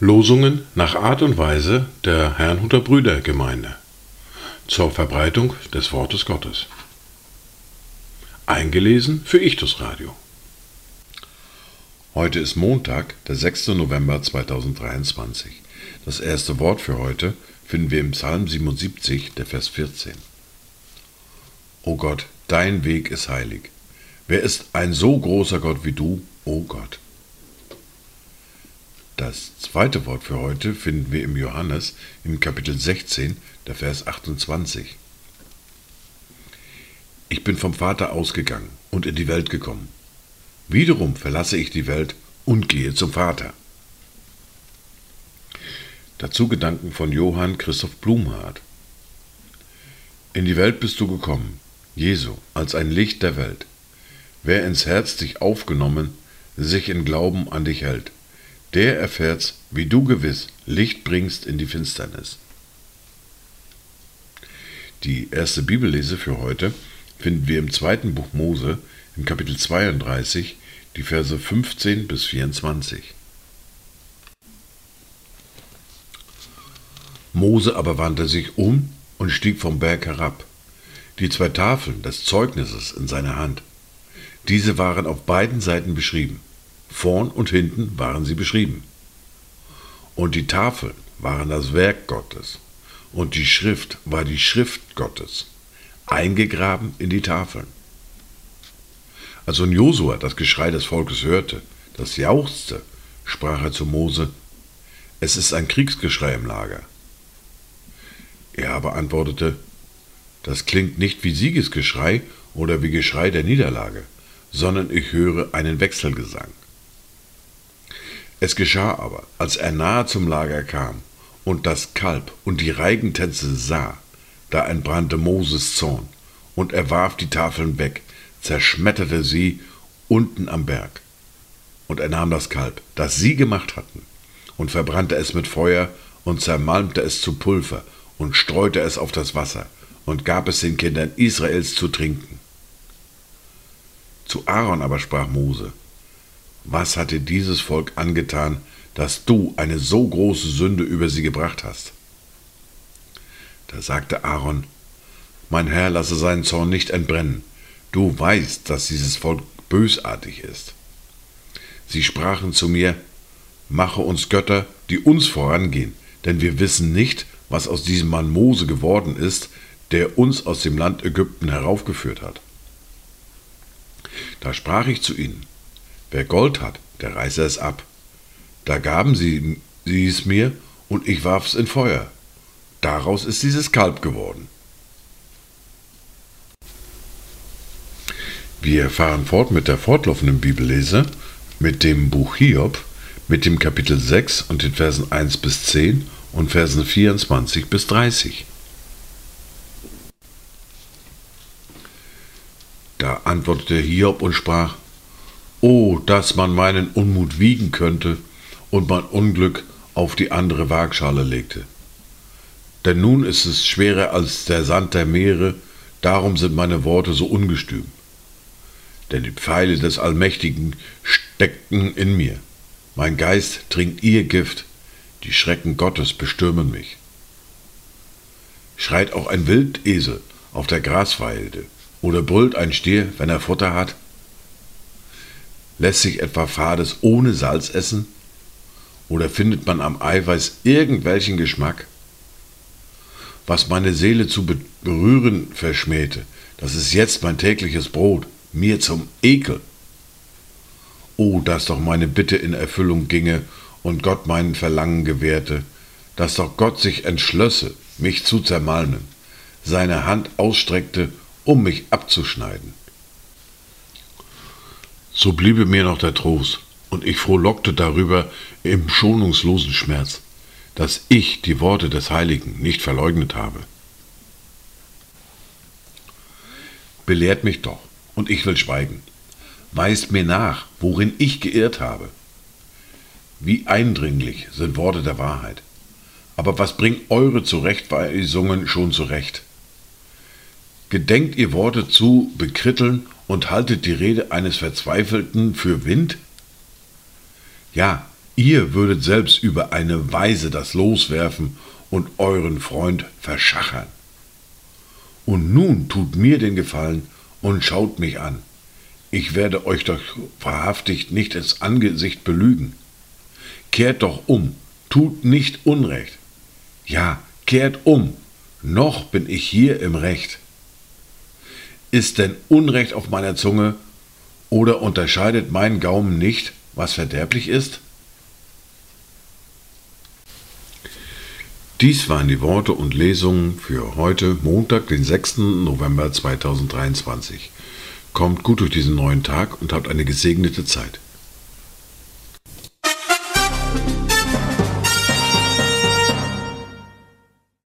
Losungen nach Art und Weise der Herrnhuter Brüdergemeinde zur Verbreitung des Wortes Gottes. Eingelesen für Ichtus Radio. Heute ist Montag, der 6. November 2023. Das erste Wort für heute finden wir im Psalm 77, der Vers 14. O Gott, dein Weg ist heilig. Wer ist ein so großer Gott wie du, o Gott? Das zweite Wort für heute finden wir im Johannes im Kapitel 16, der Vers 28. Ich bin vom Vater ausgegangen und in die Welt gekommen. Wiederum verlasse ich die Welt und gehe zum Vater. Dazu Gedanken von Johann Christoph Blumhardt. In die Welt bist du gekommen, Jesu, als ein Licht der Welt. Wer ins Herz dich aufgenommen, sich in Glauben an dich hält, der erfährt's, wie du gewiss Licht bringst in die Finsternis. Die erste Bibellese für heute finden wir im zweiten Buch Mose im Kapitel 32, die Verse 15 bis 24. Mose aber wandte sich um und stieg vom Berg herab, die zwei Tafeln des Zeugnisses in seiner Hand. Diese waren auf beiden Seiten beschrieben. Vorn und hinten waren sie beschrieben. Und die Tafeln waren das Werk Gottes. Und die Schrift war die Schrift Gottes, eingegraben in die Tafeln. Als nun Josua das Geschrei des Volkes hörte, das jauchzte, sprach er zu Mose, es ist ein Kriegsgeschrei im Lager. Er aber antwortete, das klingt nicht wie Siegesgeschrei oder wie Geschrei der Niederlage, sondern ich höre einen Wechselgesang. Es geschah aber, als er nahe zum Lager kam und das Kalb und die Reigentänze sah, da entbrannte Moses Zorn, und er warf die Tafeln weg, zerschmetterte sie unten am Berg. Und er nahm das Kalb, das sie gemacht hatten, und verbrannte es mit Feuer und zermalmte es zu Pulver und streute es auf das Wasser und gab es den Kindern Israels zu trinken. Zu Aaron aber sprach Mose, was hat dir dieses Volk angetan, dass du eine so große Sünde über sie gebracht hast? Da sagte Aaron, Mein Herr lasse seinen Zorn nicht entbrennen, du weißt, dass dieses Volk bösartig ist. Sie sprachen zu mir, Mache uns Götter, die uns vorangehen, denn wir wissen nicht, was aus diesem Mann Mose geworden ist, der uns aus dem Land Ägypten heraufgeführt hat. Da sprach ich zu ihnen, Wer Gold hat, der reiße es ab. Da gaben sie, sie es mir, und ich warf es in Feuer. Daraus ist dieses Kalb geworden. Wir fahren fort mit der fortlaufenden Bibellese, mit dem Buch Hiob, mit dem Kapitel 6 und den Versen 1 bis 10 und Versen 24 bis 30. Da antwortete Hiob und sprach, Oh, dass man meinen Unmut wiegen könnte und mein Unglück auf die andere Waagschale legte. Denn nun ist es schwerer als der Sand der Meere, darum sind meine Worte so ungestüm. Denn die Pfeile des Allmächtigen steckten in mir. Mein Geist trinkt ihr Gift, die Schrecken Gottes bestürmen mich. Schreit auch ein Wildesel auf der Grasweide, oder brüllt ein Stier, wenn er Futter hat? Lässt sich etwa Fades ohne Salz essen? Oder findet man am Eiweiß irgendwelchen Geschmack? Was meine Seele zu berühren verschmähte, das ist jetzt mein tägliches Brot, mir zum Ekel. Oh, dass doch meine Bitte in Erfüllung ginge und Gott meinen Verlangen gewährte, dass doch Gott sich entschlösse, mich zu zermalmen, seine Hand ausstreckte, um mich abzuschneiden. So bliebe mir noch der Trost, und ich frohlockte darüber im schonungslosen Schmerz, dass ich die Worte des Heiligen nicht verleugnet habe. Belehrt mich doch, und ich will schweigen. Weist mir nach, worin ich geirrt habe. Wie eindringlich sind Worte der Wahrheit. Aber was bringt eure Zurechtweisungen schon zurecht? Gedenkt ihr Worte zu bekritteln und haltet die Rede eines Verzweifelten für Wind? Ja, ihr würdet selbst über eine Weise das Los werfen und euren Freund verschachern. Und nun tut mir den Gefallen und schaut mich an. Ich werde euch doch wahrhaftig nicht ins Angesicht belügen. Kehrt doch um, tut nicht Unrecht. Ja, kehrt um, noch bin ich hier im Recht. Ist denn Unrecht auf meiner Zunge, oder unterscheidet mein Gaumen nicht, was verderblich ist? Dies waren die Worte und Lesungen für heute, Montag, den 6. November 2023. Kommt gut durch diesen neuen Tag und habt eine gesegnete Zeit.